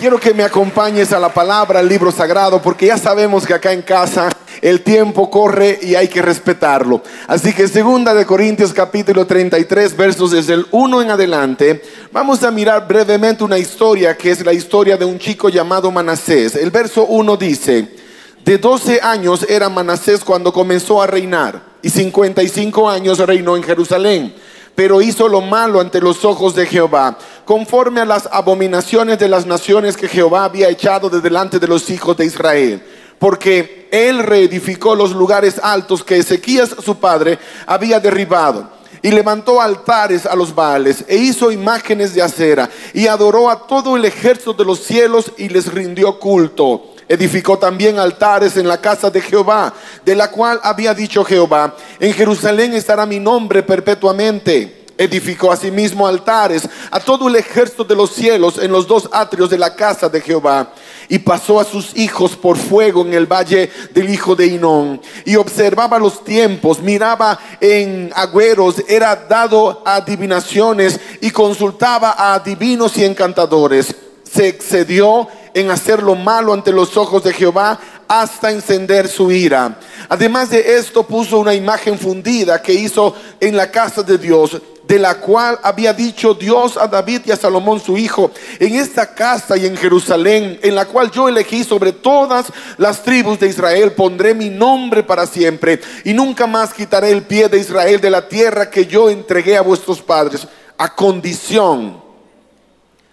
Quiero que me acompañes a la palabra, al libro sagrado, porque ya sabemos que acá en casa el tiempo corre y hay que respetarlo. Así que segunda de Corintios capítulo 33, versos desde el 1 en adelante, vamos a mirar brevemente una historia que es la historia de un chico llamado Manasés. El verso 1 dice, de 12 años era Manasés cuando comenzó a reinar y 55 años reinó en Jerusalén pero hizo lo malo ante los ojos de Jehová, conforme a las abominaciones de las naciones que Jehová había echado de delante de los hijos de Israel. Porque él reedificó los lugares altos que Ezequías su padre había derribado y levantó altares a los Baales e hizo imágenes de acera y adoró a todo el ejército de los cielos y les rindió culto. Edificó también altares en la casa de Jehová, de la cual había dicho Jehová, en Jerusalén estará mi nombre perpetuamente. Edificó asimismo altares a todo el ejército de los cielos en los dos atrios de la casa de Jehová. Y pasó a sus hijos por fuego en el valle del hijo de Inón. Y observaba los tiempos, miraba en agüeros, era dado a adivinaciones y consultaba a adivinos y encantadores. Se excedió en hacer lo malo ante los ojos de Jehová hasta encender su ira. Además de esto puso una imagen fundida que hizo en la casa de Dios, de la cual había dicho Dios a David y a Salomón su hijo, en esta casa y en Jerusalén, en la cual yo elegí sobre todas las tribus de Israel, pondré mi nombre para siempre, y nunca más quitaré el pie de Israel de la tierra que yo entregué a vuestros padres, a condición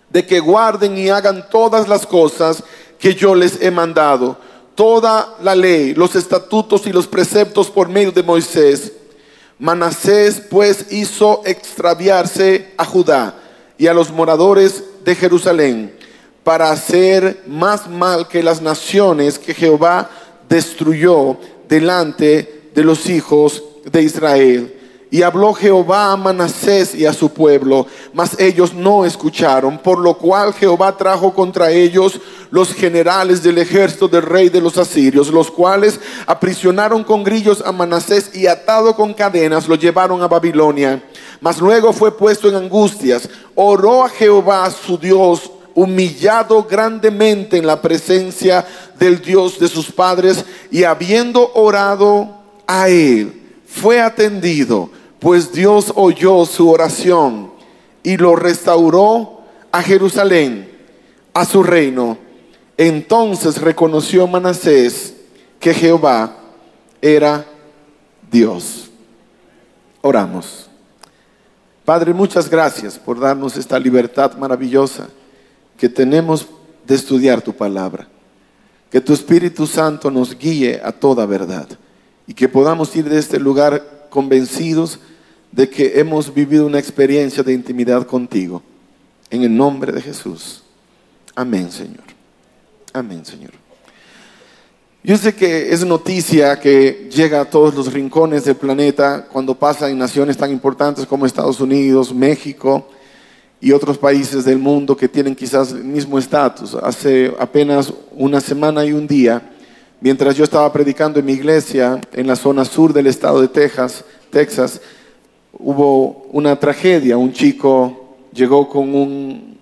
de que guarden y hagan todas las cosas que yo les he mandado, toda la ley, los estatutos y los preceptos por medio de Moisés. Manasés pues hizo extraviarse a Judá y a los moradores de Jerusalén para hacer más mal que las naciones que Jehová destruyó delante de los hijos de Israel. Y habló Jehová a Manasés y a su pueblo, mas ellos no escucharon, por lo cual Jehová trajo contra ellos los generales del ejército del rey de los asirios, los cuales aprisionaron con grillos a Manasés y atado con cadenas lo llevaron a Babilonia. Mas luego fue puesto en angustias, oró a Jehová su Dios, humillado grandemente en la presencia del Dios de sus padres, y habiendo orado a él, fue atendido pues Dios oyó su oración y lo restauró a Jerusalén, a su reino. Entonces reconoció Manasés que Jehová era Dios. Oramos. Padre, muchas gracias por darnos esta libertad maravillosa que tenemos de estudiar tu palabra. Que tu Espíritu Santo nos guíe a toda verdad y que podamos ir de este lugar convencidos de que hemos vivido una experiencia de intimidad contigo. En el nombre de Jesús. Amén, Señor. Amén, Señor. Yo sé que es noticia que llega a todos los rincones del planeta cuando pasa en naciones tan importantes como Estados Unidos, México y otros países del mundo que tienen quizás el mismo estatus. Hace apenas una semana y un día Mientras yo estaba predicando en mi iglesia en la zona sur del estado de Texas, Texas, hubo una tragedia. Un chico llegó con, un,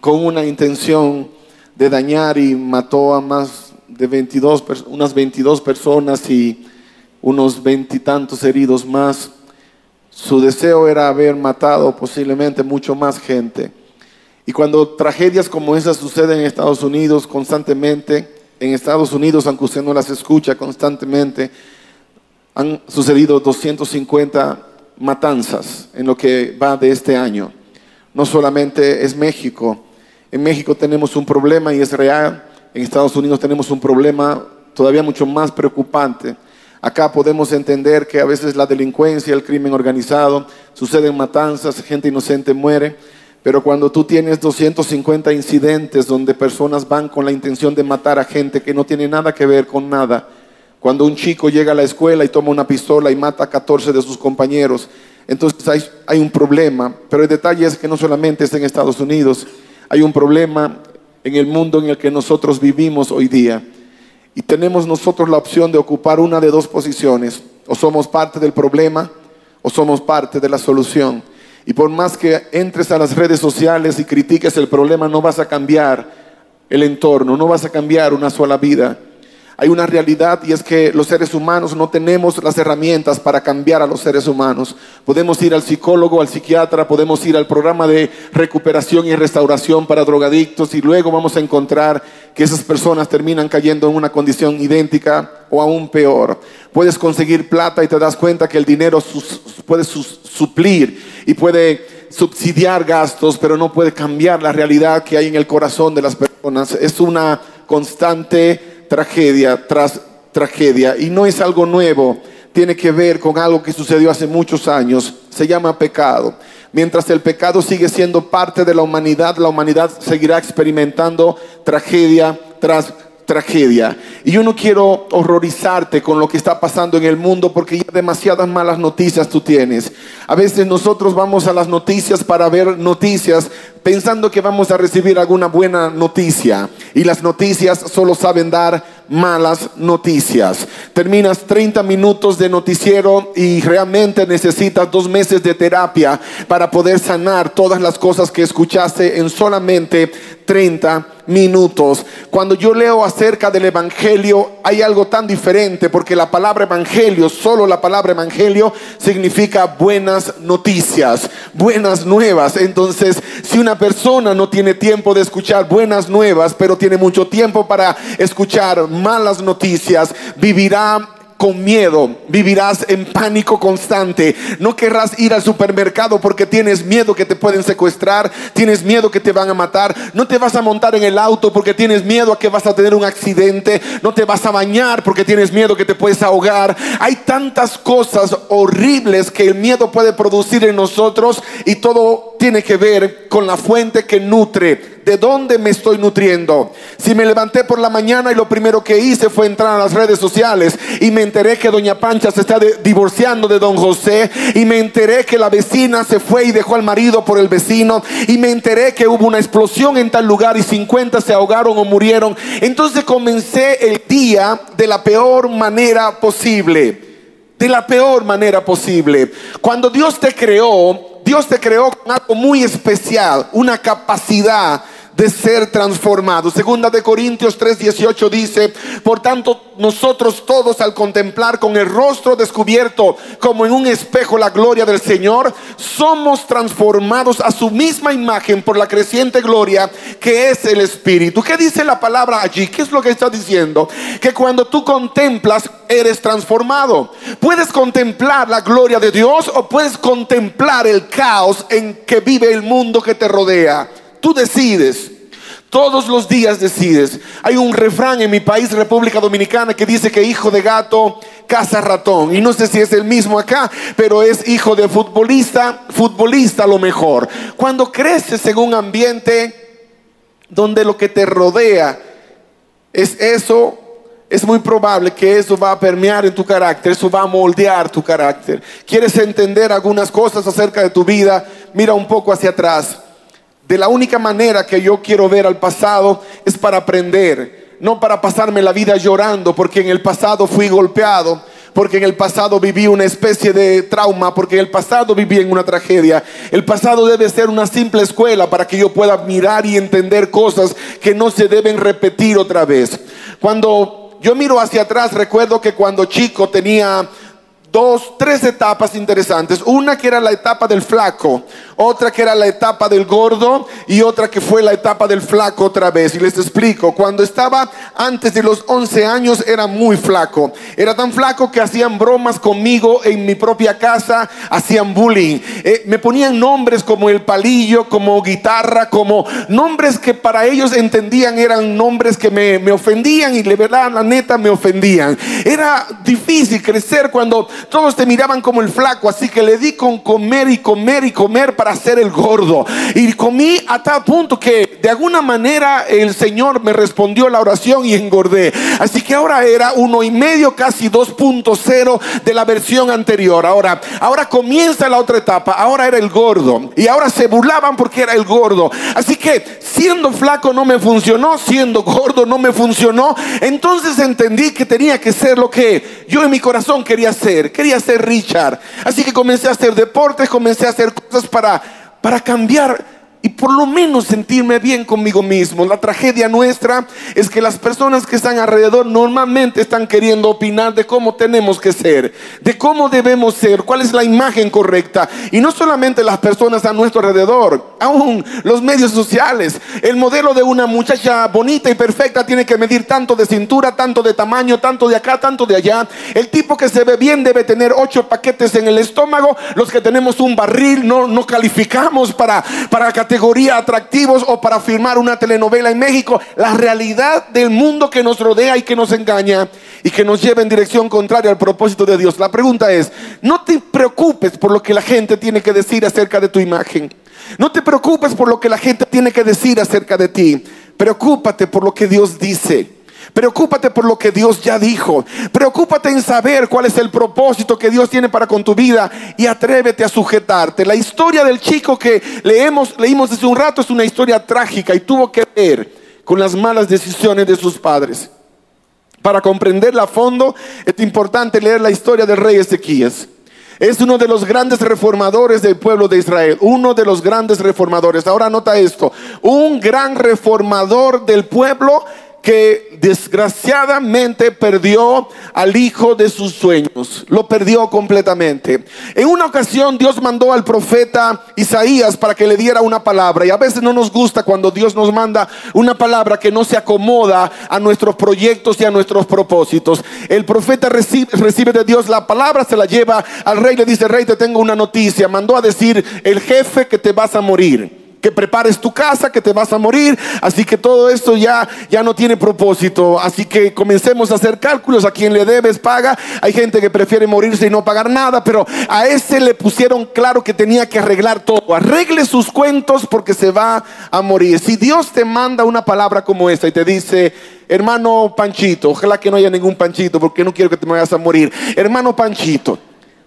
con una intención de dañar y mató a más de 22, unas 22 personas y unos veintitantos heridos más. Su deseo era haber matado posiblemente mucho más gente. Y cuando tragedias como esas suceden en Estados Unidos constantemente, en Estados Unidos, aunque usted no las escucha constantemente, han sucedido 250 matanzas en lo que va de este año. No solamente es México, en México tenemos un problema y es real, en Estados Unidos tenemos un problema todavía mucho más preocupante. Acá podemos entender que a veces la delincuencia, el crimen organizado, suceden matanzas, gente inocente muere, pero cuando tú tienes 250 incidentes donde personas van con la intención de matar a gente que no tiene nada que ver con nada, cuando un chico llega a la escuela y toma una pistola y mata a 14 de sus compañeros, entonces hay, un problema. Pero el detalle es que no solamente es en Estados Unidos, hay un problema en el mundo en el que nosotros vivimos hoy día. Y tenemos nosotros la opción de ocupar una de dos posiciones. O somos parte del problema o somos parte de la solución. Y por más que entres a las redes sociales y critiques el problema, no vas a cambiar el entorno, no vas a cambiar una sola vida. Hay una realidad y es que los seres humanos no tenemos las herramientas para cambiar a los seres humanos. Podemos ir al psicólogo, al psiquiatra, podemos ir al programa de recuperación y restauración para drogadictos y luego vamos a encontrar que esas personas terminan cayendo en una condición idéntica o aún peor. Puedes conseguir plata y te das cuenta que el dinero puede suplir y puede subsidiar gastos, pero no puede cambiar la realidad que hay en el corazón de las personas. Es una constante tragedia tras tragedia. Y no es algo nuevo, tiene que ver con algo que sucedió hace muchos años. Se llama pecado. Mientras el pecado sigue siendo parte de la humanidad, la humanidad seguirá experimentando tragedia tras tragedia. Y yo no quiero horrorizarte con lo que está pasando en el mundo porque ya demasiadas malas noticias tú tienes. A veces nosotros vamos a las noticias para ver noticias pensando que vamos a recibir alguna buena noticia. Y las noticias solo saben dar malas noticias. Terminas 30 minutos de noticiero y realmente necesitas dos meses de terapia para poder sanar todas las cosas que escuchaste en solamente 30 minutos. Cuando yo leo acerca del Evangelio, hay algo tan diferente porque la palabra Evangelio, solo la palabra Evangelio, significa buenas noticias, buenas nuevas. Entonces, si una persona no tiene tiempo de escuchar buenas nuevas, pero tiene mucho tiempo para escuchar malas noticias, vivirá con miedo, vivirás en pánico constante. No querrás ir al supermercado porque tienes miedo que te pueden secuestrar, tienes miedo que te van a matar. No te vas a montar en el auto porque tienes miedo a que vas a tener un accidente. No te vas a bañar porque tienes miedo que te puedes ahogar. Hay tantas cosas horribles que el miedo puede producir en nosotros y todo tiene que ver con la fuente que nutre ¿De dónde me estoy nutriendo? Si me levanté por la mañana y lo primero que hice fue entrar a las redes sociales y me enteré que doña Pancha se está divorciando de don José y me enteré que la vecina se fue y dejó al marido por el vecino y me enteré que hubo una explosión en tal lugar y 50 se ahogaron o murieron. Entonces comencé el día de la peor manera posible. De la peor manera posible. Cuando Dios te creó, Dios te creó con algo muy especial, una capacidad de ser transformado. Segunda de Corintios 3:18 dice, por tanto nosotros todos al contemplar con el rostro descubierto como en un espejo la gloria del Señor, somos transformados a su misma imagen por la creciente gloria que es el Espíritu. ¿Qué dice la palabra allí? ¿Qué es lo que está diciendo? Que cuando tú contemplas eres transformado. Puedes contemplar la gloria de Dios o puedes contemplar el caos en que vive el mundo que te rodea. Tú decides. Todos los días decides. Hay un refrán en mi país, República Dominicana, que dice que hijo de gato caza ratón. Y no sé si es el mismo acá, pero es hijo de futbolista, futbolista a lo mejor. Cuando creces en un ambiente donde lo que te rodea es eso, es muy probable que eso va a permear en tu carácter, eso va a moldear tu carácter. ¿Quieres entender algunas cosas acerca de tu vida? Mira un poco hacia atrás. De la única manera que yo quiero ver al pasado es para aprender, no para pasarme la vida llorando porque en el pasado fui golpeado, porque en el pasado viví una especie de trauma, porque en el pasado viví en una tragedia. El pasado debe ser una simple escuela para que yo pueda mirar y entender cosas que no se deben repetir otra vez. Cuando yo miro hacia atrás, recuerdo que cuando chico tenía dos, tres etapas interesantes. Una que era la etapa del flaco, otra que era la etapa del gordo y otra que fue la etapa del flaco otra vez. Y les explico, cuando estaba antes de los 11 años era muy flaco. Era tan flaco que hacían bromas conmigo en mi propia casa, hacían bullying. Eh, me ponían nombres como el palillo, como guitarra, como nombres que para ellos entendían eran nombres que me, me ofendían y de verdad, la neta, me ofendían. Era difícil crecer cuando todos te miraban como el flaco, así que le di con comer y comer y comer para ser el gordo. Y comí a tal punto que de alguna manera el Señor me respondió la oración y engordé. Así que ahora era uno y medio, casi 2.0 de la versión anterior. Ahora, ahora comienza la otra etapa. Ahora era el gordo. Y ahora se burlaban porque era el gordo. Así que siendo flaco no me funcionó, siendo gordo no me funcionó. Entonces entendí que tenía que ser lo que yo en mi corazón quería ser quería ser Richard. Así que comencé a hacer deportes, comencé a hacer cosas para, para cambiar por lo menos sentirme bien conmigo mismo. La tragedia nuestra es que las personas que están alrededor normalmente están queriendo opinar de cómo tenemos que ser, de cómo debemos ser, cuál es la imagen correcta. Y no solamente las personas a nuestro alrededor, aún los medios sociales. El modelo de una muchacha bonita y perfecta tiene que medir tanto de cintura, tanto de tamaño, tanto de acá, tanto de allá. El tipo que se ve bien debe tener ocho paquetes en el estómago. Los que tenemos un barril no, no calificamos para, para categoría atractivos o para firmar una telenovela en México. La realidad del mundo que nos rodea y que nos engaña y que nos lleva en dirección contraria al propósito de Dios. La pregunta es, no te preocupes por lo que la gente tiene que decir acerca de tu imagen. No te preocupes por lo que la gente tiene que decir acerca de ti. Preocúpate por lo que Dios dice. Preocúpate por lo que Dios ya dijo. Preocúpate en saber cuál es el propósito que Dios tiene para con tu vida y atrévete a sujetarte. La historia del chico que leemos, leímos hace un rato es una historia trágica y tuvo que ver con las malas decisiones de sus padres. Para comprenderla a fondo es importante leer la historia del rey Ezequías. Es uno de los grandes reformadores del pueblo de Israel, uno de los grandes reformadores. Ahora nota esto, un gran reformador del pueblo que desgraciadamente perdió al hijo de sus sueños. Lo perdió completamente. En una ocasión Dios mandó al profeta Isaías para que le diera una palabra. Y a veces no nos gusta cuando Dios nos manda una palabra que no se acomoda a nuestros proyectos y a nuestros propósitos. El profeta recibe, de Dios la palabra, se la lleva al rey, le dice, rey, te tengo una noticia. Mandó a decir el jefe que te vas a morir que prepares tu casa, que te vas a morir. Así que todo esto ya, ya no tiene propósito. Así que comencemos a hacer cálculos. A quien le debes paga. Hay gente que prefiere morirse y no pagar nada, pero a ese le pusieron claro que tenía que arreglar todo. Arregle sus cuentos porque se va a morir. Si Dios te manda una palabra como esta y te dice, hermano Panchito, ojalá que no haya ningún Panchito porque no quiero que te vayas a morir. Hermano Panchito,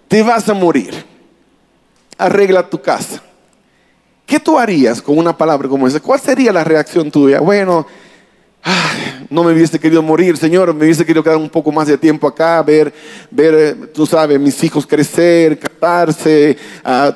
te vas a morir. Arregla tu casa ¿Qué tú harías con una palabra como esa? ¿Cuál sería la reacción tuya? Bueno, no me hubiese querido morir, Señor, me hubiese querido quedar un poco más de tiempo acá, ver, ver eh, tú sabes, mis hijos crecer, casarse,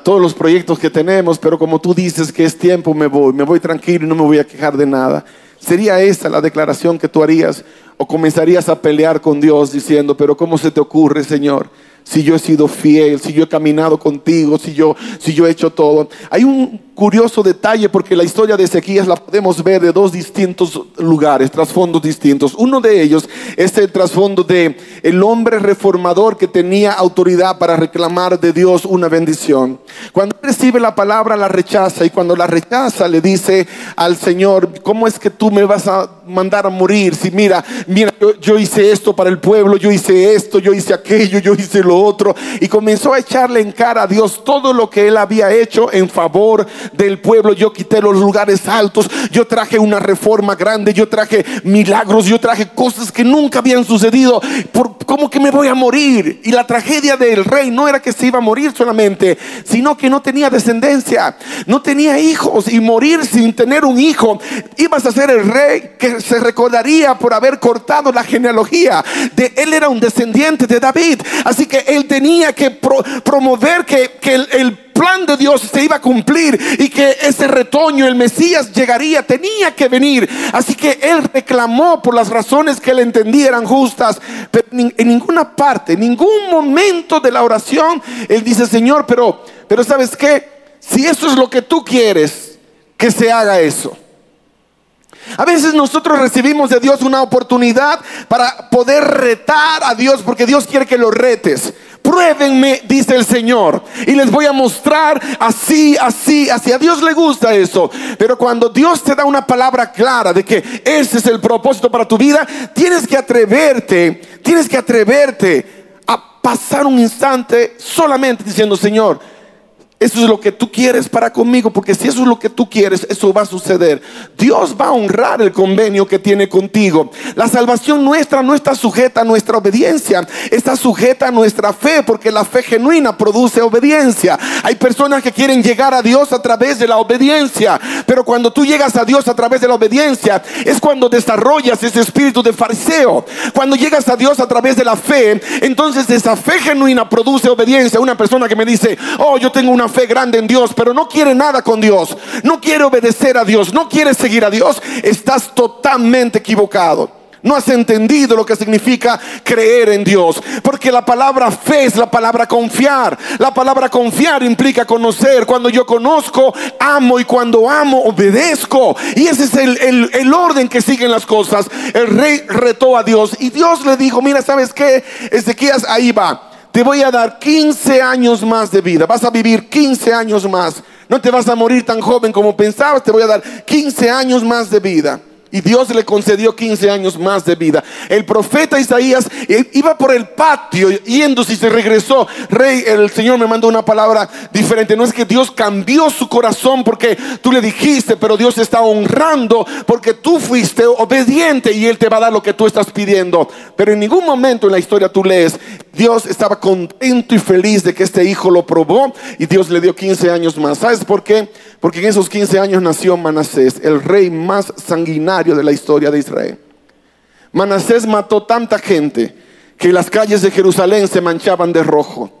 todos los proyectos que tenemos, pero como tú dices que es tiempo, me voy, me voy tranquilo y no me voy a quejar de nada. ¿Sería esa la declaración que tú harías? ¿O comenzarías a pelear con Dios diciendo, pero ¿cómo se te ocurre, Señor? Si yo he sido fiel, si yo he caminado contigo, si yo, si yo he hecho todo. Hay un curioso detalle porque la historia de Ezequías la podemos ver de dos distintos lugares, trasfondos distintos. Uno de ellos es el trasfondo de el hombre reformador que tenía autoridad para reclamar de Dios una bendición. Cuando recibe la palabra la rechaza y cuando la rechaza le dice al Señor, ¿cómo es que tú me vas a mandar a morir? Si mira, mira, yo, yo hice esto para el pueblo, yo hice esto, yo hice aquello, yo hice lo otro y comenzó a echarle en cara a Dios todo lo que él había hecho en favor del pueblo, yo quité los lugares altos, yo traje una reforma grande, yo traje milagros, yo traje cosas que nunca habían sucedido. Por, ¿Cómo que me voy a morir? Y la tragedia del rey no era que se iba a morir solamente, sino que no tenía descendencia, no tenía hijos y morir sin tener un hijo. Ibas a ser el rey que se recordaría por haber cortado la genealogía. De él era un descendiente de David, así que él tenía que promover que, que el, el plan de Dios se iba a cumplir y que ese retoño, el Mesías, llegaría, tenía que venir. Así que él reclamó por las razones que él entendía eran justas, pero en ninguna parte, en ningún momento de la oración, él dice, Señor, pero, pero ¿sabes qué? Si eso es lo que tú quieres, que se haga eso. A veces nosotros recibimos de Dios una oportunidad para poder retar a Dios porque Dios quiere que lo retes. Pruébenme, dice el Señor, y les voy a mostrar así, así, así. A Dios le gusta eso. Pero cuando Dios te da una palabra clara de que ese es el propósito para tu vida, tienes que atreverte, tienes que atreverte a pasar un instante solamente diciendo, Señor, Eso es lo que tú quieres para conmigo, porque si eso es lo que tú quieres, eso va a suceder. Dios va a honrar el convenio que tiene contigo. La salvación nuestra no está sujeta a nuestra obediencia, está sujeta a nuestra fe, porque la fe genuina produce obediencia. Hay personas que quieren llegar a Dios a través de la obediencia, pero cuando tú llegas a Dios a través de la obediencia, es cuando desarrollas ese espíritu de fariseo. Cuando llegas a Dios a través de la fe, entonces esa fe genuina produce obediencia. Una persona que me dice, oh, yo tengo una fe grande en Dios, pero no quiere nada con Dios, no quiere obedecer a Dios, no quiere seguir a Dios, estás totalmente equivocado. No has entendido lo que significa creer en Dios. Porque la palabra fe es la palabra confiar. La palabra confiar implica conocer. Cuando yo conozco, amo. Y cuando amo, obedezco. Y ese es el, el orden que siguen las cosas. El rey retó a Dios. Y Dios le dijo, mira, ¿sabes qué? Ezequías ahí va te voy a dar 15 años más de vida, vas a vivir 15 años más. No te vas a morir tan joven como pensabas, te voy a dar 15 años más de vida. Y Dios le concedió 15 años más de vida. El profeta Isaías iba por el patio yéndose y se regresó. Rey, el Señor me mandó una palabra diferente. No es que Dios cambió su corazón porque tú le dijiste, pero Dios está honrando porque tú fuiste obediente y Él te va a dar lo que tú estás pidiendo. Pero en ningún momento en la historia tú lees, Dios estaba contento y feliz de que este hijo lo probó y Dios le dio 15 años más. ¿Sabes por qué? Porque en esos 15 años nació Manasés, el rey más sanguinario de la historia de Israel. Manasés mató tanta gente que las calles de Jerusalén se manchaban de rojo.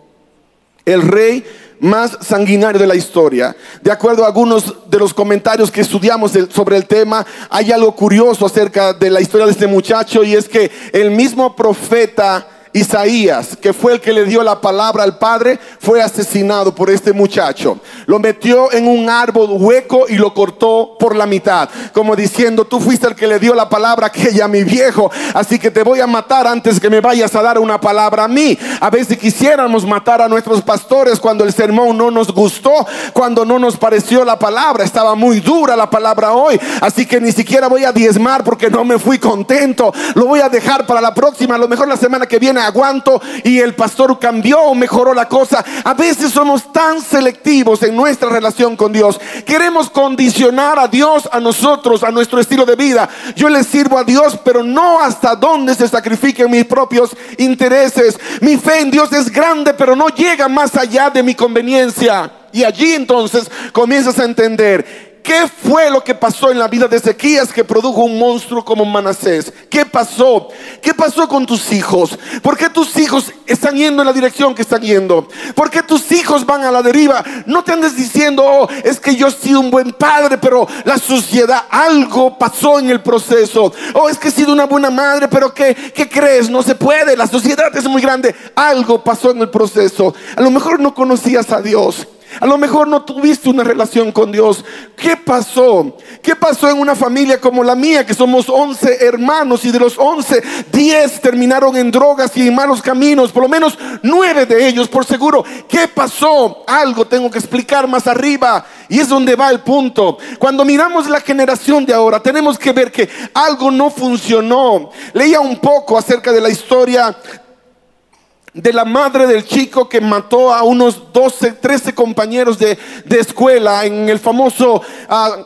El rey más sanguinario de la historia. De acuerdo a algunos de los comentarios que estudiamos sobre el tema, hay algo curioso acerca de la historia de este muchacho y es que el mismo profeta Isaías, que fue el que le dio la palabra al padre, fue asesinado por este muchacho. Lo metió en un árbol hueco y lo cortó por la mitad, como diciendo, tú fuiste el que le dio la palabra aquella a mi viejo, así que te voy a matar antes que me vayas a dar una palabra a mí. A veces quisiéramos matar a nuestros pastores cuando el sermón no nos gustó, cuando no nos pareció la palabra, estaba muy dura la palabra hoy, así que ni siquiera voy a diezmar porque no me fui contento, lo voy a dejar para la próxima, a lo mejor la semana que viene aguanto y el pastor cambió o mejoró la cosa. A veces somos tan selectivos en nuestra relación con Dios. Queremos condicionar a Dios a nosotros, a nuestro estilo de vida. Yo le sirvo a Dios, pero no hasta donde se sacrifiquen mis propios intereses. Mi fe en Dios es grande, pero no llega más allá de mi conveniencia. Y allí entonces comienzas a entender ¿Qué fue lo que pasó en la vida de Ezequías que produjo un monstruo como Manasés? ¿Qué pasó? ¿Qué pasó con tus hijos? ¿Por qué tus hijos están yendo en la dirección que están yendo? ¿Por qué tus hijos van a la deriva? No te andes diciendo, oh, es que yo he sido un buen padre, pero la sociedad, algo pasó en el proceso. Oh, es que he sido una buena madre, pero ¿qué, qué crees? No se puede, la sociedad es muy grande. Algo pasó en el proceso. A lo mejor no conocías a Dios. A lo mejor no tuviste una relación con Dios. ¿Qué pasó? ¿Qué pasó en una familia como la mía, que somos 11 hermanos y de los 11, 10 terminaron en drogas y en malos caminos? Por lo menos 9 de ellos, por seguro. ¿Qué pasó? Algo tengo que explicar más arriba. Y es donde va el punto. Cuando miramos la generación de ahora, tenemos que ver que algo no funcionó. Leía un poco acerca de la historia de la madre del chico que mató a unos 12, 13 compañeros de, escuela en el famoso ah,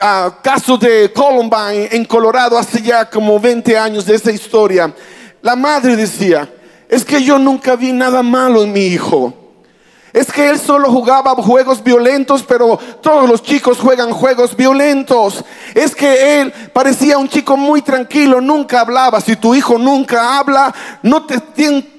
ah, caso de Columbine en Colorado hace ya como 20 años de esa historia. La madre decía, es que yo nunca vi nada malo en mi hijo. Es que él solo jugaba juegos violentos, pero todos los chicos juegan juegos violentos. Es que él parecía un chico muy tranquilo, nunca hablaba. Si tu hijo nunca habla, no te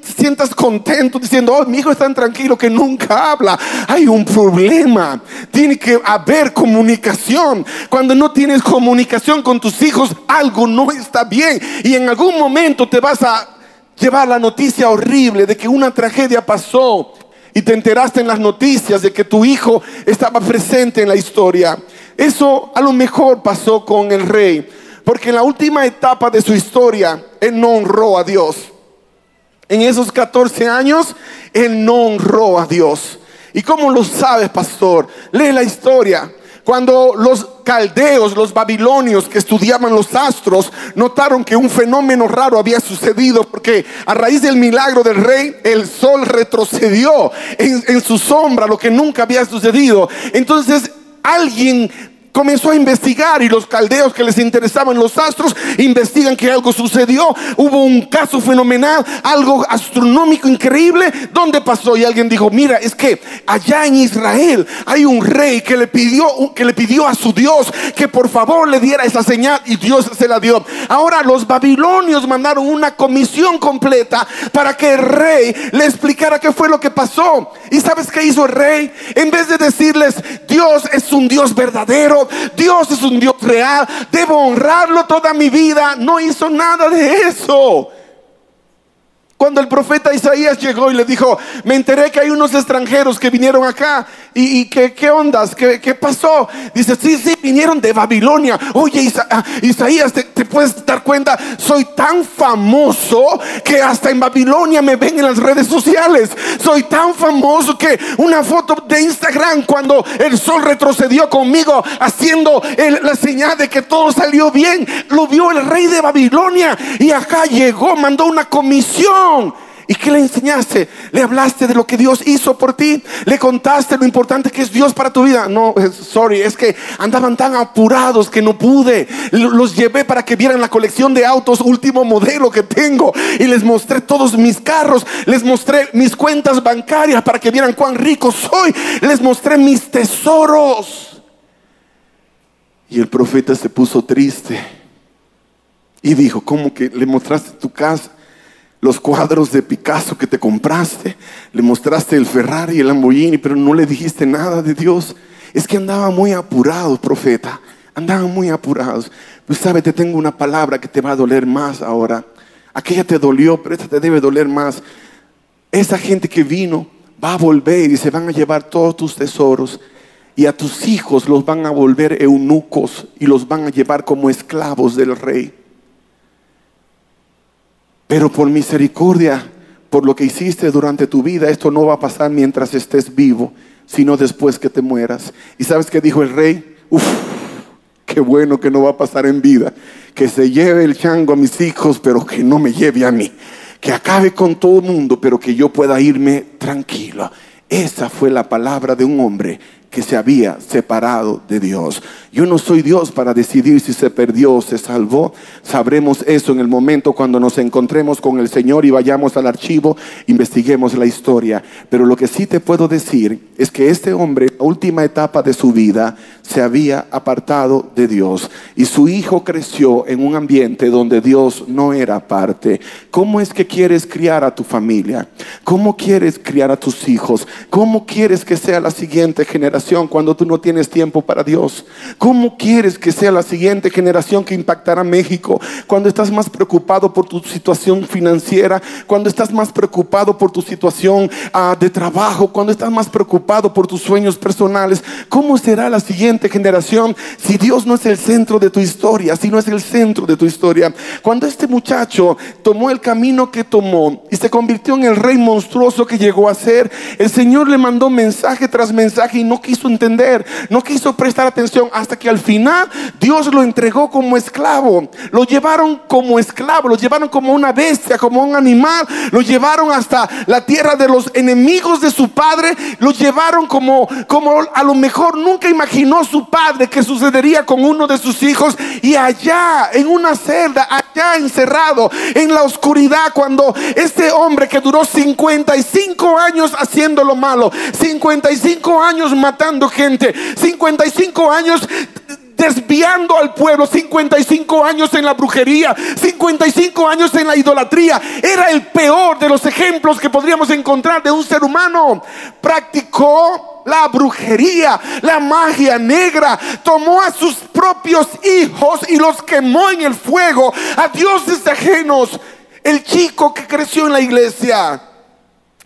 sientas contento diciendo, oh, mi hijo es tan tranquilo que nunca habla. Hay un problema. Tiene que haber comunicación. Cuando no tienes comunicación con tus hijos, algo no está bien. Y en algún momento te vas a llevar la noticia horrible de que una tragedia pasó y te enteraste en las noticias de que tu hijo estaba presente en la historia. Eso a lo mejor pasó con el rey, porque en la última etapa de su historia, él no honró a Dios. En esos 14 años, él no honró a Dios. ¿Y cómo lo sabes, pastor? Lee la historia. Cuando los caldeos, los babilonios que estudiaban los astros, notaron que un fenómeno raro había sucedido porque a raíz del milagro del rey, el sol retrocedió en, su sombra, lo que nunca había sucedido. Entonces alguien comenzó a investigar y los caldeos que les interesaban los astros investigan que algo sucedió, hubo un caso fenomenal, algo astronómico increíble, ¿dónde pasó? Y alguien dijo, mira, es que allá en Israel hay un rey que le pidió que le pidió a su Dios que por favor le diera esa señal y Dios se la dio. Ahora los babilonios mandaron una comisión completa para que el rey le explicara qué fue lo que pasó. ¿Y sabes qué hizo el rey? En vez de decirles, Dios es un Dios verdadero, Dios es un Dios real, debo honrarlo toda mi vida. No hizo nada de eso. Cuando el profeta Isaías llegó y le dijo, me enteré que hay unos extranjeros que vinieron acá y, que, qué ondas, ¿Qué, ¿Qué, pasó. Dice, sí, sí, vinieron de Babilonia. Oye, ah, Isaías, te, puedes dar cuenta, soy tan famoso que hasta en Babilonia me ven en las redes sociales. Soy tan famoso que una foto de Instagram cuando el sol retrocedió conmigo haciendo la señal de que todo salió bien, lo vio el rey de Babilonia y acá llegó, mandó una comisión ¿Y qué le enseñaste? ¿Le hablaste de lo que Dios hizo por ti? ¿Le contaste lo importante que es Dios para tu vida? No, sorry, es que andaban tan apurados que no pude. Los llevé para que vieran la colección de autos último modelo que tengo. Y les mostré todos mis carros. Les mostré mis cuentas bancarias para que vieran cuán rico soy. Les mostré mis tesoros. Y el profeta se puso triste. Y dijo, ¿cómo que le mostraste tu casa? Los cuadros de Picasso que te compraste, le mostraste el Ferrari, el Lamborghini, pero no le dijiste nada de Dios. Es que andaba muy apurado, profeta. Andaban muy apurados. Pues sabe, te tengo una palabra que te va a doler más ahora. Aquella te dolió, pero esta te debe doler más. Esa gente que vino va a volver y se van a llevar todos tus tesoros y a tus hijos los van a volver eunucos y los van a llevar como esclavos del rey. Pero por misericordia, por lo que hiciste durante tu vida, esto no va a pasar mientras estés vivo, sino después que te mueras. ¿Y sabes qué dijo el rey? Uf, qué bueno que no va a pasar en vida. Que se lleve el chango a mis hijos, pero que no me lleve a mí. Que acabe con todo el mundo, pero que yo pueda irme tranquilo. Esa fue la palabra de un hombre que se había separado de Dios. Yo no soy Dios para decidir si se perdió o se salvó. Sabremos eso en el momento cuando nos encontremos con el Señor y vayamos al archivo, investiguemos la historia. Pero lo que sí te puedo decir es que este hombre, la última etapa de su vida, se había apartado de Dios y su hijo creció en un ambiente donde Dios no era parte. ¿Cómo es que quieres criar a tu familia? ¿Cómo quieres criar a tus hijos? ¿Cómo quieres que sea la siguiente generación? Cuando tú no tienes tiempo para Dios? ¿Cómo quieres que sea la siguiente generación que impactará México cuando estás más preocupado por tu situación financiera, cuando estás más preocupado por tu situación ah, de trabajo, cuando estás más preocupado por tus sueños personales? ¿Cómo será la siguiente generación si Dios no es el centro de tu historia, si no es el centro de tu historia? Cuando este muchacho tomó el camino que tomó y se convirtió en el rey monstruoso que llegó a ser, el Señor le mandó mensaje tras mensaje y no quiso quiso entender, no quiso prestar atención hasta que al final Dios lo entregó como esclavo. Lo llevaron como esclavo, lo llevaron como una bestia, como un animal, lo llevaron hasta la tierra de los enemigos de su padre, lo llevaron como como a lo mejor nunca imaginó su padre que sucedería con uno de sus hijos y allá en una celda, allá encerrado en la oscuridad cuando este hombre que duró 55 años haciendo lo malo, 55 años gente, 55 años desviando al pueblo, 55 años en la brujería, 55 años en la idolatría. Era el peor de los ejemplos que podríamos encontrar de un ser humano. Practicó la brujería, la magia negra, tomó a sus propios hijos y los quemó en el fuego, a dioses ajenos. El chico que creció en la iglesia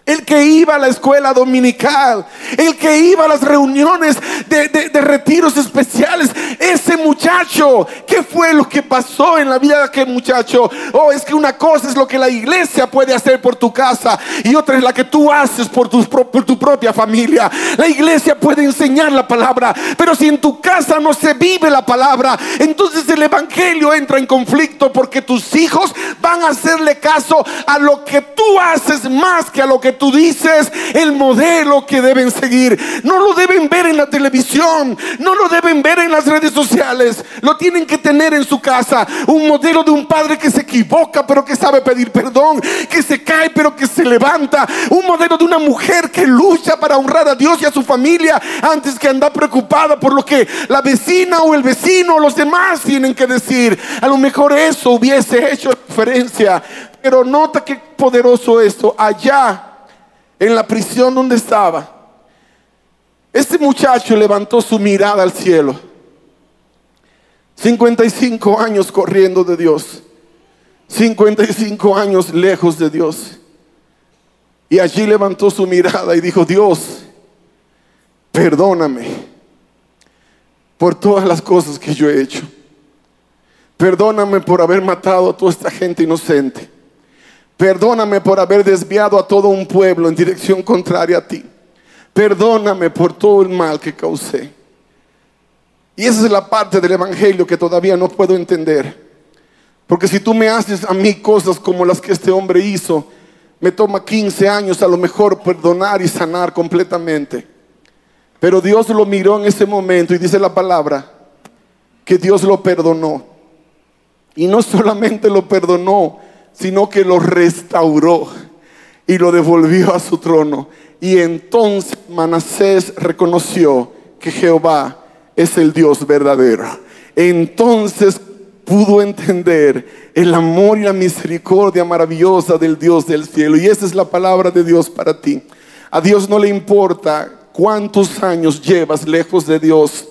el que iba a la escuela dominical, el que iba a las reuniones de, retiros especiales, ese muchacho, ¿qué fue lo que pasó en la vida de aquel muchacho? Oh, es que una cosa es lo que la iglesia puede hacer por tu casa y otra es la que tú haces por tu, por tu propia familia. La iglesia puede enseñar la palabra, pero si en tu casa no se vive la palabra, entonces el evangelio entra en conflicto porque tus hijos van a hacerle caso a lo que tú haces más que a lo que tú dices, el modelo que deben seguir. No lo deben ver en la televisión, no lo deben ver en las redes sociales, lo tienen que tener en su casa. Un modelo de un padre que se equivoca pero que sabe pedir perdón, que se cae pero que se levanta. Un modelo de una mujer que lucha para honrar a Dios y a su familia antes que andar preocupada por lo que la vecina o el vecino o los demás tienen que decir. A lo mejor eso hubiese hecho diferencia. Pero nota qué poderoso esto. Allá en la prisión donde estaba, este muchacho levantó su mirada al cielo. 55 años corriendo de Dios. 55 años lejos de Dios. Y allí levantó su mirada y dijo, Dios, perdóname por todas las cosas que yo he hecho. Perdóname por haber matado a toda esta gente inocente. Perdóname por haber desviado a todo un pueblo en dirección contraria a ti. Perdóname por todo el mal que causé. Y esa es la parte del Evangelio que todavía no puedo entender. Porque si tú me haces a mí cosas como las que este hombre hizo, me toma 15 años a lo mejor perdonar y sanar completamente. Pero Dios lo miró en ese momento y dice la palabra que Dios lo perdonó. Y no solamente lo perdonó, sino que lo restauró y lo devolvió a su trono. Y entonces Manasés reconoció que Jehová es el Dios verdadero. Entonces pudo entender el amor y la misericordia maravillosa del Dios del cielo. Y esa es la palabra de Dios para ti. A Dios no le importa cuántos años llevas lejos de Dios.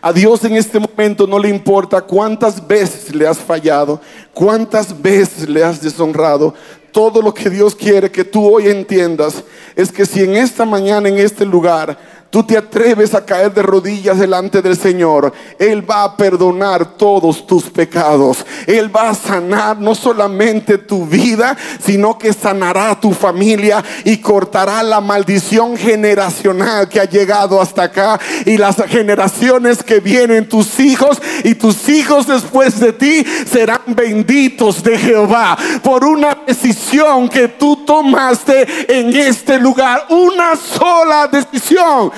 A Dios en este momento no le importa cuántas veces le has fallado, cuántas veces le has deshonrado. Todo lo que Dios quiere que tú hoy entiendas es que si en esta mañana, en este lugar, tú te atreves a caer de rodillas delante del Señor, Él va a perdonar todos tus pecados. Él va a sanar no solamente tu vida, sino que sanará tu familia y cortará la maldición generacional que ha llegado hasta acá y las generaciones que vienen, tus hijos y tus hijos después de ti serán benditos de Jehová por una decisión que tú tomaste en este lugar. Una sola decisión.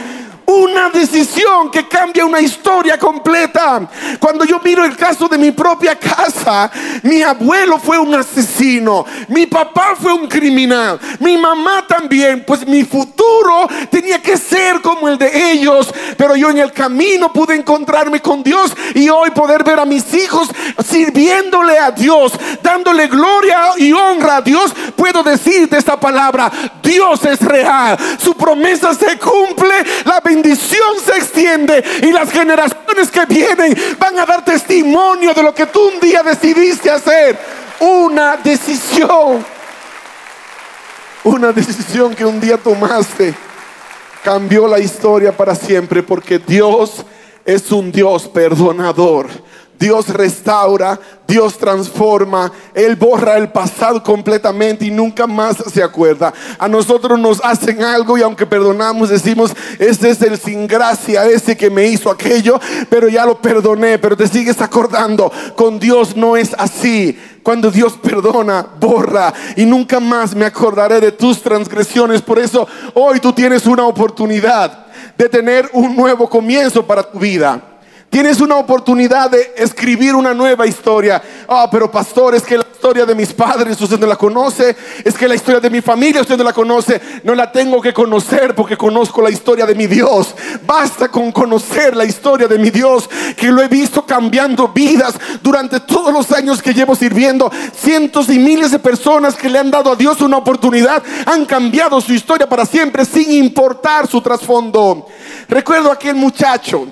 Una decisión que cambia una historia completa. Cuando yo miro el caso de mi propia casa, mi abuelo fue un asesino, mi papá fue un criminal, mi mamá también, pues mi futuro tenía que ser como el de ellos, pero yo en el camino pude encontrarme con Dios y hoy poder ver a mis hijos sirviéndole a Dios, dándole gloria y honra a Dios, puedo decir de esta palabra, Dios es real, su promesa se cumple, la bendición bendición se extiende y las generaciones que vienen van a dar testimonio de lo que tú un día decidiste hacer. Una decisión. Una decisión que un día tomaste cambió la historia para siempre porque Dios es un Dios perdonador. Dios restaura, Dios transforma, Él borra el pasado completamente y nunca más se acuerda. A nosotros nos hacen algo y aunque perdonamos decimos, este es el sin gracia, ese que me hizo aquello, pero ya lo perdoné, pero te sigues acordando. Con Dios no es así. Cuando Dios perdona, borra y nunca más me acordaré de tus transgresiones. Por eso hoy tú tienes una oportunidad de tener un nuevo comienzo para tu vida. Tienes una oportunidad de escribir una nueva historia. Ah, pero pastor, es que la historia de mis padres usted no la conoce. Es que la historia de mi familia usted no la conoce. No la tengo que conocer porque conozco la historia de mi Dios. Basta con conocer la historia de mi Dios, que lo he visto cambiando vidas durante todos los años que llevo sirviendo. Cientos y miles de personas que le han dado a Dios una oportunidad han cambiado su historia para siempre sin importar su trasfondo. Recuerdo a aquel muchacho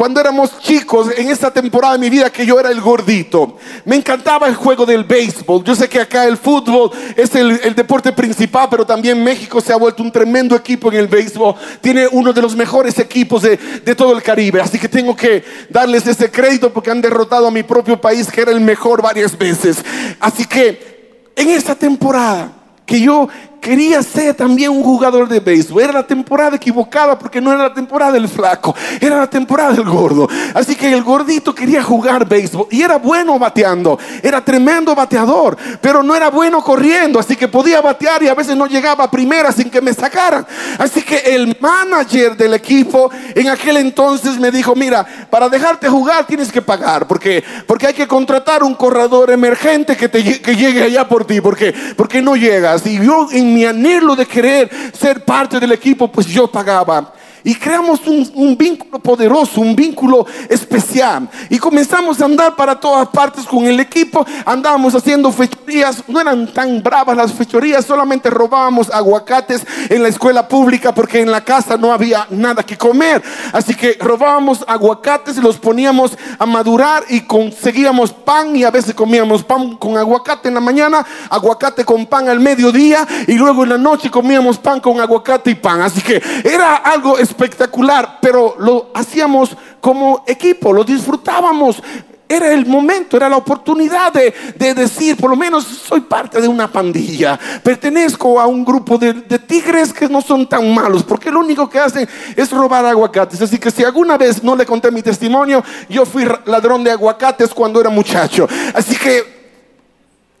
cuando éramos chicos, en esta temporada de mi vida, que yo era el gordito. Me encantaba el juego del béisbol. Yo sé que acá el fútbol es el, deporte principal, pero también México se ha vuelto un tremendo equipo en el béisbol. Tiene uno de los mejores equipos de, de todo el Caribe. Así que tengo que darles ese crédito porque han derrotado a mi propio país, que era el mejor varias veces. Así que en esta temporada que yo quería ser también un jugador de béisbol. Era la temporada equivocada porque no era la temporada del flaco, era la temporada del gordo. Así que el gordito quería jugar béisbol y era bueno bateando, era tremendo bateador, pero no era bueno corriendo, así que podía batear y a veces no llegaba a primera sin que me sacaran. Así que el manager del equipo en aquel entonces me dijo, mira, para dejarte jugar tienes que pagar, porque, porque hay que contratar un corredor emergente que, te, que llegue allá por ti, porque, porque no llegas. Y yo en mi anhelo de querer ser parte del equipo, pues yo pagaba. Y creamos un, vínculo poderoso, un vínculo especial. Y comenzamos a andar para todas partes con el equipo. Andábamos haciendo fechorías. No eran tan bravas las fechorías. Solamente robábamos aguacates en la escuela pública porque en la casa no había nada que comer. Así que robábamos aguacates y los poníamos a madurar y conseguíamos pan. Y a veces comíamos pan con aguacate en la mañana, aguacate con pan al mediodía. Y luego en la noche comíamos pan con aguacate y pan. Así que era algo espectacular, pero lo hacíamos como equipo, lo disfrutábamos. Era el momento, era la oportunidad de, de, decir, por lo menos soy parte de una pandilla, pertenezco a un grupo de, tigres que no son tan malos, porque lo único que hacen es robar aguacates. Así que si alguna vez no le conté mi testimonio, yo fui ladrón de aguacates cuando era muchacho. Así que,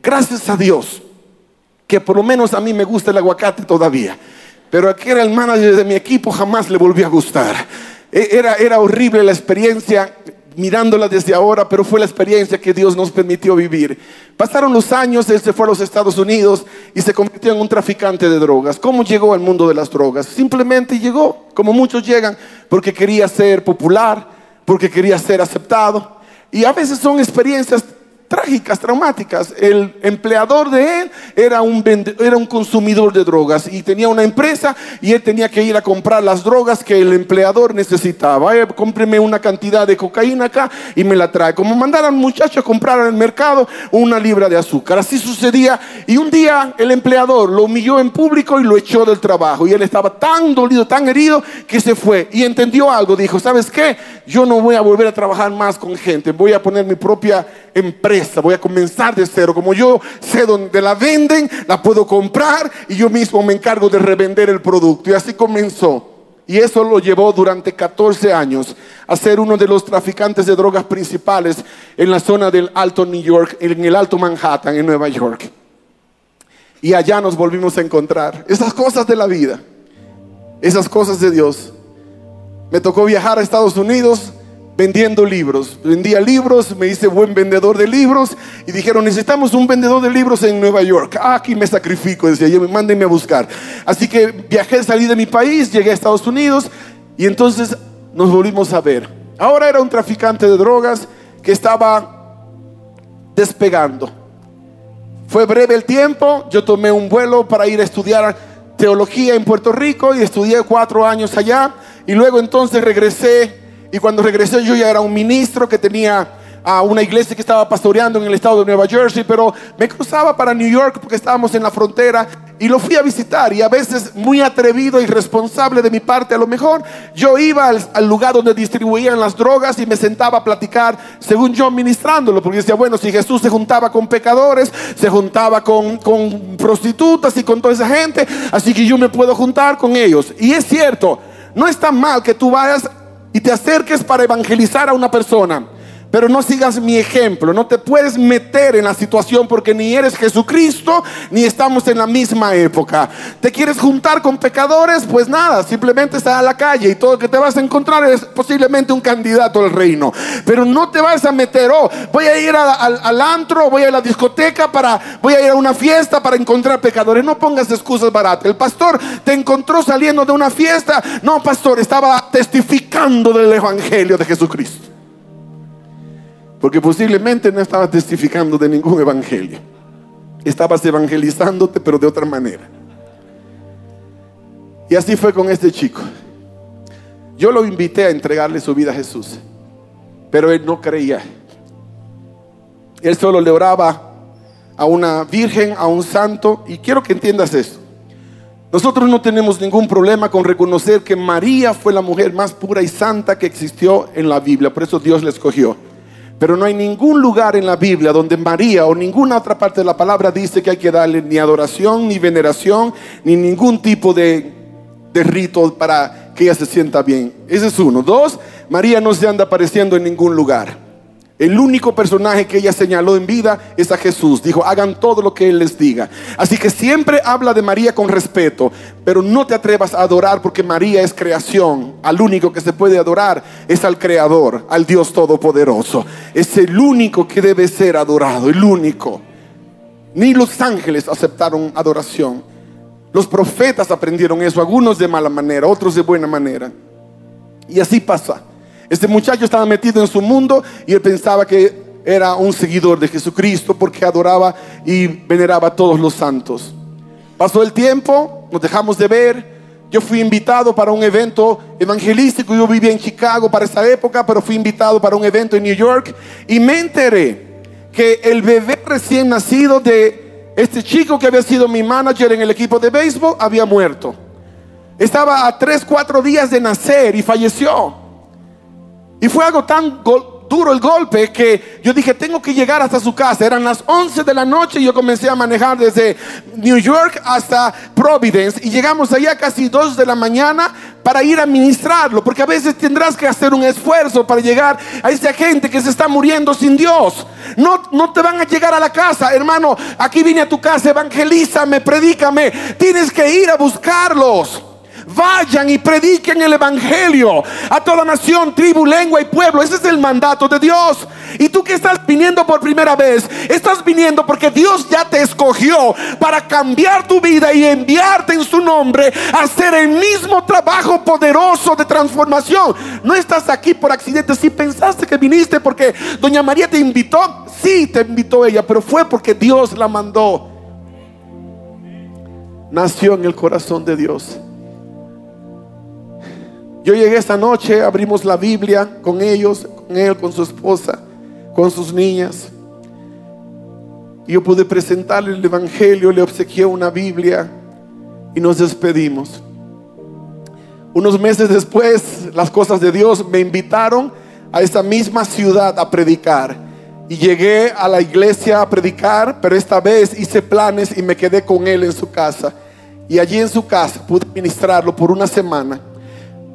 gracias a Dios, que por lo menos a mí me gusta el aguacate todavía. Pero aquí era el manager de mi equipo, jamás le volvió a gustar. Era, era horrible la experiencia mirándola desde ahora, pero fue la experiencia que Dios nos permitió vivir. Pasaron los años, él se fue a los Estados Unidos y se convirtió en un traficante de drogas. ¿Cómo llegó al mundo de las drogas? Simplemente llegó, como muchos llegan, porque quería ser popular, porque quería ser aceptado. Y a veces son experiencias trágicas, traumáticas. El empleador de él era un, era un consumidor de drogas y tenía una empresa y él tenía que ir a comprar las drogas que el empleador necesitaba. Eh, cómpreme una cantidad de cocaína acá y me la trae. Como mandar al muchacho a comprar el mercado una libra de azúcar. Así sucedía y un día el empleador lo humilló en público y lo echó del trabajo y él estaba tan dolido, tan herido que se fue y entendió algo. Dijo, ¿sabes qué? Yo no voy a volver a trabajar más con gente, voy a poner mi propia empresa voy a comenzar de cero. Como yo sé dónde la venden, la puedo comprar y yo mismo me encargo de revender el producto. Y así comenzó. Y eso lo llevó durante 14 años a ser uno de los traficantes de drogas principales en la zona del Alto New York, en el Alto Manhattan, en Nueva York. Y allá nos volvimos a encontrar. Esas cosas de la vida, esas cosas de Dios. Me tocó viajar a Estados Unidos vendiendo libros. Vendía libros, me hice buen vendedor de libros y dijeron, necesitamos un vendedor de libros en Nueva York. Ah, aquí me sacrifico, decía mándenme a buscar. Así que viajé, salí de mi país, llegué a Estados Unidos y entonces nos volvimos a ver. Ahora era un traficante de drogas que estaba despegando. Fue breve el tiempo, yo tomé un vuelo para ir a estudiar teología en Puerto Rico y estudié cuatro años allá y luego entonces regresé y cuando regresé yo ya era un ministro que tenía a una iglesia que estaba pastoreando en el estado de Nueva Jersey, pero me cruzaba para New York porque estábamos en la frontera y lo fui a visitar y a veces muy atrevido y responsable de mi parte a lo mejor, yo iba al, lugar donde distribuían las drogas y me sentaba a platicar según yo ministrándolo, porque decía, bueno, si Jesús se juntaba con pecadores, se juntaba con, con prostitutas y con toda esa gente, así que yo me puedo juntar con ellos. Y es cierto, no está mal que tú vayas y te acerques para evangelizar a una persona. Pero no sigas mi ejemplo, no te puedes meter en la situación porque ni eres Jesucristo ni estamos en la misma época. ¿Te quieres juntar con pecadores? Pues nada, simplemente está a la calle y todo lo que te vas a encontrar es posiblemente un candidato al reino. Pero no te vas a meter, oh, voy a ir a, al antro, voy a ir a la discoteca para, voy a ir a una fiesta para encontrar pecadores. No pongas excusas baratas. El pastor te encontró saliendo de una fiesta. No, pastor, estaba testificando del evangelio de Jesucristo. Porque posiblemente no estabas testificando de ningún evangelio. Estabas evangelizándote, pero de otra manera. Y así fue con este chico. Yo lo invité a entregarle su vida a Jesús. pero él no creía. Él solo le oraba a una virgen, a un santo, y quiero que entiendas esto. Nosotros no tenemos ningún problema con reconocer que María fue la mujer más pura y santa que existió en la Biblia, por eso Dios la escogió. Pero no hay ningún lugar en la Biblia donde María o ninguna otra parte de la palabra dice que hay que darle ni adoración, ni veneración, ni ningún tipo de, de rito para que ella se sienta bien. Ese es uno. Dos, María no se anda apareciendo en ningún lugar. El único personaje que ella señaló en vida es a Jesús. Dijo, hagan todo lo que Él les diga. Así que siempre habla de María con respeto, pero no te atrevas a adorar porque María es creación. Al único que se puede adorar es al Creador, al Dios Todopoderoso. Es el único que debe ser adorado, el único. Ni los ángeles aceptaron adoración. Los profetas aprendieron eso, algunos de mala manera, otros de buena manera. Y así pasa. Este muchacho estaba metido en su mundo y él pensaba que era un seguidor de Jesucristo porque adoraba y veneraba a todos los santos. Pasó el tiempo, nos dejamos de ver. Yo fui invitado para un evento evangelístico. Yo vivía en Chicago para esa época, pero fui invitado para un evento en New York y me enteré que el bebé recién nacido de este chico que había sido mi manager en el equipo de béisbol había muerto. Estaba a tres, cuatro días de nacer y falleció. Y fue algo tan duro el golpe que yo dije, tengo que llegar hasta su casa. Eran las 11 de la noche y yo comencé a manejar desde New York hasta Providence. Y llegamos allá casi 2 de la mañana para ir a ministrarlo. Porque a veces tendrás que hacer un esfuerzo para llegar a esa gente que se está muriendo sin Dios. No, no te van a llegar a la casa, hermano. Aquí vine a tu casa, evangelízame, predícame. Tienes que ir a buscarlos. Vayan y prediquen el Evangelio a toda nación, tribu, lengua y pueblo. Ese es el mandato de Dios. Y tú que estás viniendo por primera vez, estás viniendo porque Dios ya te escogió para cambiar tu vida y enviarte en su nombre a hacer el mismo trabajo poderoso de transformación. No estás aquí por accidente. Si pensaste que viniste porque Doña María te invitó, sí te invitó ella, pero fue porque Dios la mandó. Nació en el corazón de Dios. Yo llegué esta noche, abrimos la Biblia con ellos, con él, con su esposa, con sus niñas. Y yo pude presentarle el Evangelio, le obsequié una Biblia y nos despedimos. Unos meses después, las cosas de Dios me invitaron a esa misma ciudad a predicar. Y llegué a la iglesia a predicar, pero esta vez hice planes y me quedé con él en su casa. Y allí en su casa pude ministrarlo por una semana.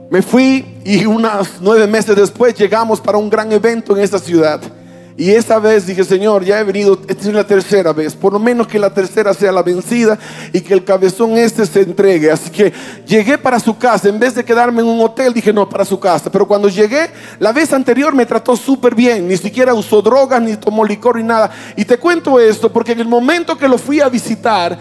Me fui y unos nueve meses después llegamos para un gran evento en esta ciudad. Y esa vez dije, Señor, ya he venido, esta es la tercera vez, por lo menos que la tercera sea la vencida y que el cabezón este se entregue. Así que llegué para su casa, en vez de quedarme en un hotel, dije, no, para su casa. Pero cuando llegué, la vez anterior me trató súper bien, ni siquiera usó drogas, ni tomó licor, ni nada. Y te cuento esto porque en el momento que lo fui a visitar,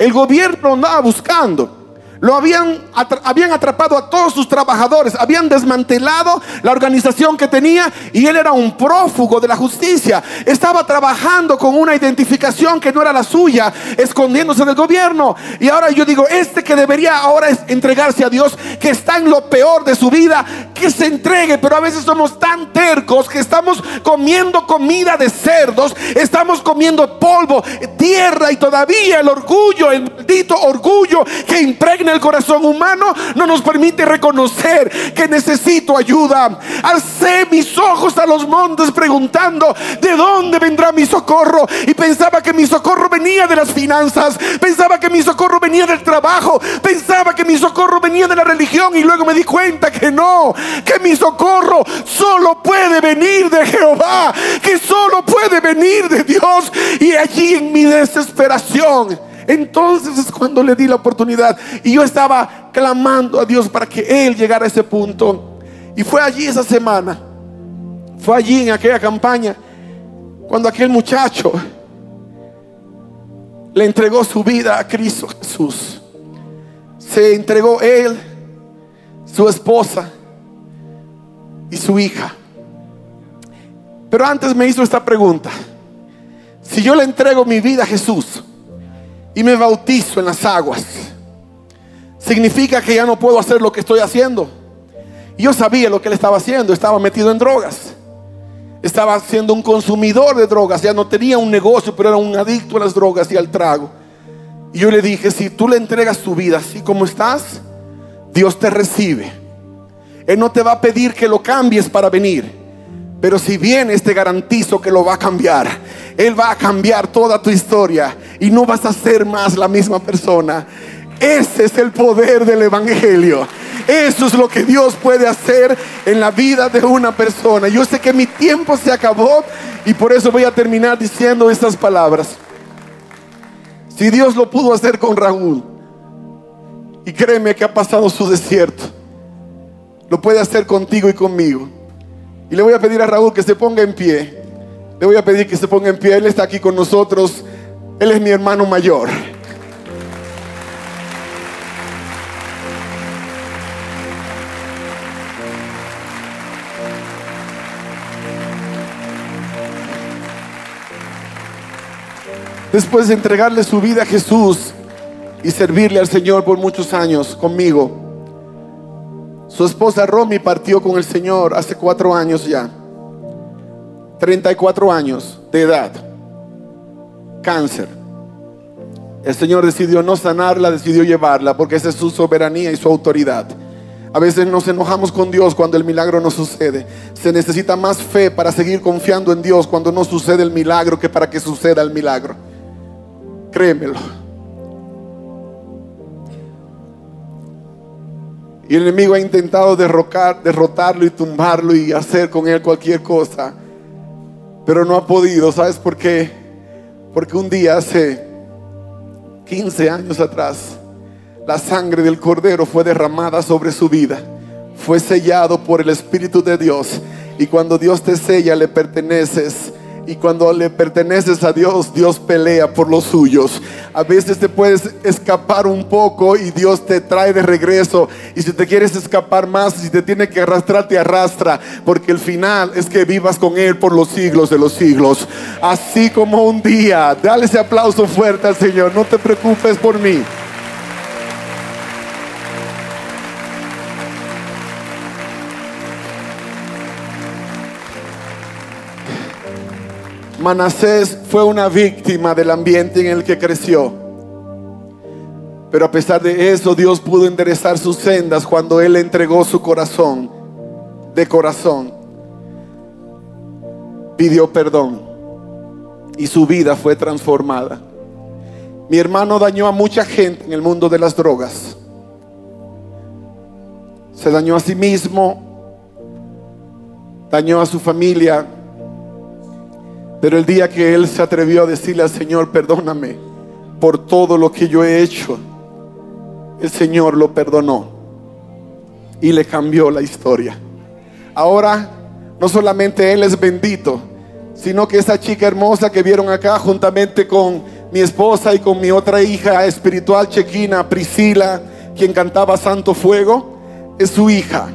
el gobierno andaba buscando. Lo habían, habían atrapado a todos sus trabajadores, habían desmantelado la organización que tenía y él era un prófugo de la justicia. Estaba trabajando con una identificación que no era la suya, escondiéndose del gobierno. Y ahora yo digo, este que debería ahora es entregarse a Dios, que está en lo peor de su vida, que se entregue. Pero a veces somos tan tercos que estamos comiendo comida de cerdos, estamos comiendo polvo, tierra y todavía el orgullo, el maldito orgullo que impregna el corazón humano no nos permite reconocer que necesito ayuda. Alcé mis ojos a los montes preguntando, ¿de dónde vendrá mi socorro? Y pensaba que mi socorro venía de las finanzas, pensaba que mi socorro venía del trabajo, pensaba que mi socorro venía de la religión y luego me di cuenta que no, que mi socorro solo puede venir de Jehová, que solo puede venir de Dios. Y allí en mi desesperación, entonces es cuando le di la oportunidad y yo estaba clamando a Dios para que Él llegara a ese punto. Y fue allí esa semana, fue allí en aquella campaña, cuando aquel muchacho le entregó su vida a Cristo Jesús. Se entregó él, su esposa y su hija. Pero antes me hizo esta pregunta. Si yo le entrego mi vida a Jesús, y me bautizo en las aguas, significa que ya no puedo hacer lo que estoy haciendo. Yo sabía lo que él estaba haciendo, estaba metido en drogas. estaba siendo un consumidor de drogas, ya no tenía un negocio, pero era un adicto a las drogas y al trago. Y yo le dije, si tú le entregas tu vida así como estás, Dios te recibe. Él no te va a pedir que lo cambies para venir. Pero si vienes, te garantizo que lo va a cambiar. Él va a cambiar toda tu historia y no vas a ser más la misma persona. Ese es el poder del Evangelio. Eso es lo que Dios puede hacer en la vida de una persona. Yo sé que mi tiempo se acabó y por eso voy a terminar diciendo estas palabras. Si Dios lo pudo hacer con Raúl, y créeme que ha pasado su desierto, lo puede hacer contigo y conmigo. Y le voy a pedir a Raúl que se ponga en pie. Le voy a pedir que se ponga en pie. Él está aquí con nosotros. Él es mi hermano mayor. después de entregarle su vida a Jesús y servirle al Señor por muchos años conmigo, su esposa Romy partió con el Señor hace cuatro años ya, 34 años de edad, cáncer. El Señor decidió no sanarla, decidió llevarla, porque esa es su soberanía y su autoridad. A veces nos enojamos con Dios cuando el milagro no sucede. Se necesita más fe para seguir confiando en Dios cuando no sucede el milagro que para que suceda el milagro. Créemelo. Y el enemigo ha intentado derrocar, derrotarlo y tumbarlo y hacer con él cualquier cosa. Pero no ha podido. ¿Sabes por qué? Porque un día hace 15 años atrás, la sangre del cordero fue derramada sobre su vida. Fue sellado por el Espíritu de Dios. Y cuando Dios te sella, le perteneces y cuando le perteneces a Dios, Dios pelea por los suyos. A veces te puedes escapar un poco y Dios te trae de regreso. Y si te quieres escapar más, si te tiene que arrastrar, te arrastra. Porque el final es que vivas con Él por los siglos de los siglos. Así como un día. Dale ese aplauso fuerte al Señor. No te preocupes por mí. Manasés fue una víctima del ambiente en el que creció. Pero a pesar de eso, Dios pudo enderezar sus sendas cuando Él entregó su corazón, de corazón. Pidió perdón y su vida fue transformada. Mi hermano dañó a mucha gente en el mundo de las drogas. Se dañó a sí mismo, dañó a su familia, pero el día que él se atrevió a decirle al Señor, perdóname por todo lo que yo he hecho, el Señor lo perdonó y le cambió la historia. Ahora, no solamente él es bendito, sino que esa chica hermosa que vieron acá juntamente con mi esposa y con mi otra hija espiritual chequina, Priscila, quien cantaba Santo Fuego, es su hija.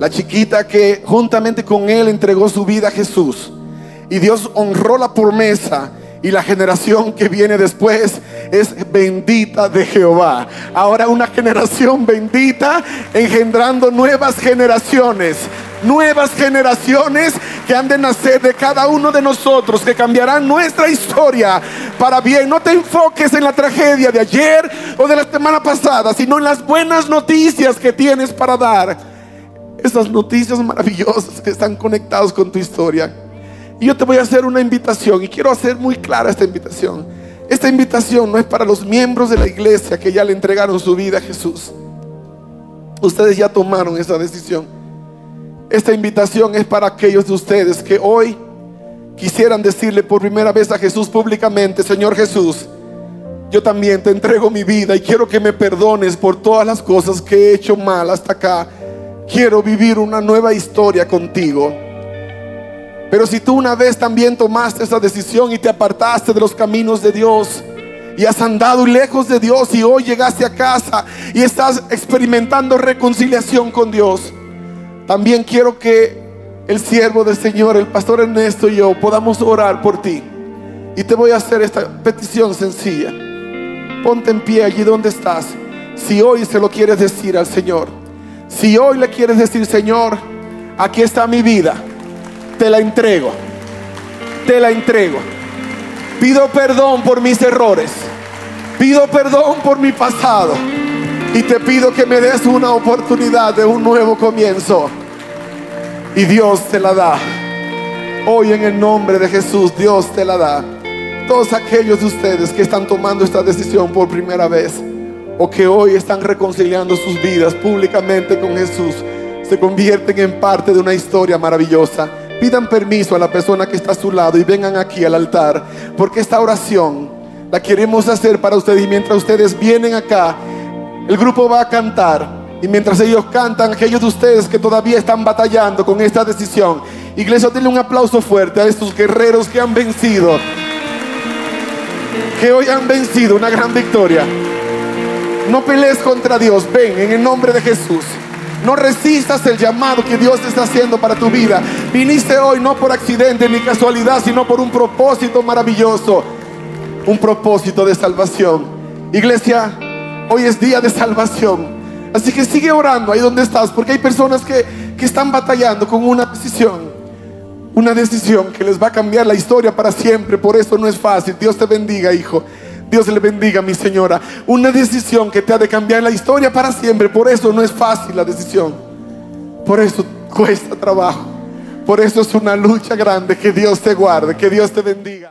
La chiquita que juntamente con él entregó su vida a Jesús. Y Dios honró la promesa y la generación que viene después es bendita de Jehová. Ahora una generación bendita engendrando nuevas generaciones. Nuevas generaciones que han de nacer de cada uno de nosotros, que cambiarán nuestra historia para bien. No te enfoques en la tragedia de ayer o de la semana pasada, sino en las buenas noticias que tienes para dar. Esas noticias maravillosas que están conectadas con tu historia. Y yo te voy a hacer una invitación y quiero hacer muy clara esta invitación. Esta invitación no es para los miembros de la iglesia que ya le entregaron su vida a Jesús. Ustedes ya tomaron esa decisión. Esta invitación es para aquellos de ustedes que hoy quisieran decirle por primera vez a Jesús públicamente, Señor Jesús, yo también te entrego mi vida y quiero que me perdones por todas las cosas que he hecho mal hasta acá. Quiero vivir una nueva historia contigo. Pero si tú una vez también tomaste esa decisión y te apartaste de los caminos de Dios y has andado lejos de Dios y hoy llegaste a casa y estás experimentando reconciliación con Dios, también quiero que el siervo del Señor, el pastor Ernesto y yo podamos orar por ti. Y te voy a hacer esta petición sencilla. Ponte en pie allí donde estás. Si hoy se lo quieres decir al Señor. Si hoy le quieres decir, Señor, aquí está mi vida te la entrego. Te la entrego. Pido perdón por mis errores. Pido perdón por mi pasado. Y te pido que me des una oportunidad de un nuevo comienzo. Y Dios te la da. Hoy en el nombre de Jesús, Dios te la da. Todos aquellos de ustedes que están tomando esta decisión por primera vez o que hoy están reconciliando sus vidas públicamente con Jesús, se convierten en parte de una historia maravillosa. Pidan permiso a la persona que está a su lado y vengan aquí al altar, porque esta oración la queremos hacer para ustedes y mientras ustedes vienen acá, el grupo va a cantar y mientras ellos cantan, aquellos de ustedes que todavía están batallando con esta decisión, iglesia, denle un aplauso fuerte a estos guerreros que han vencido, que hoy han vencido una gran victoria. No pelees contra Dios. Ven en el nombre de Jesús. No resistas el llamado que Dios está haciendo para tu vida. Viniste hoy no por accidente ni casualidad, sino por un propósito maravilloso. Un propósito de salvación. Iglesia, hoy es día de salvación. Así que sigue orando ahí donde estás, porque hay personas que, que están batallando con una decisión. Una decisión que les va a cambiar la historia para siempre. Por eso no es fácil. Dios te bendiga, hijo. Dios le bendiga, mi señora. Una decisión que te ha de cambiar la historia para siempre. Por eso no es fácil la decisión. Por eso cuesta trabajo. Por eso es una lucha grande. Que Dios te guarde, que Dios te bendiga.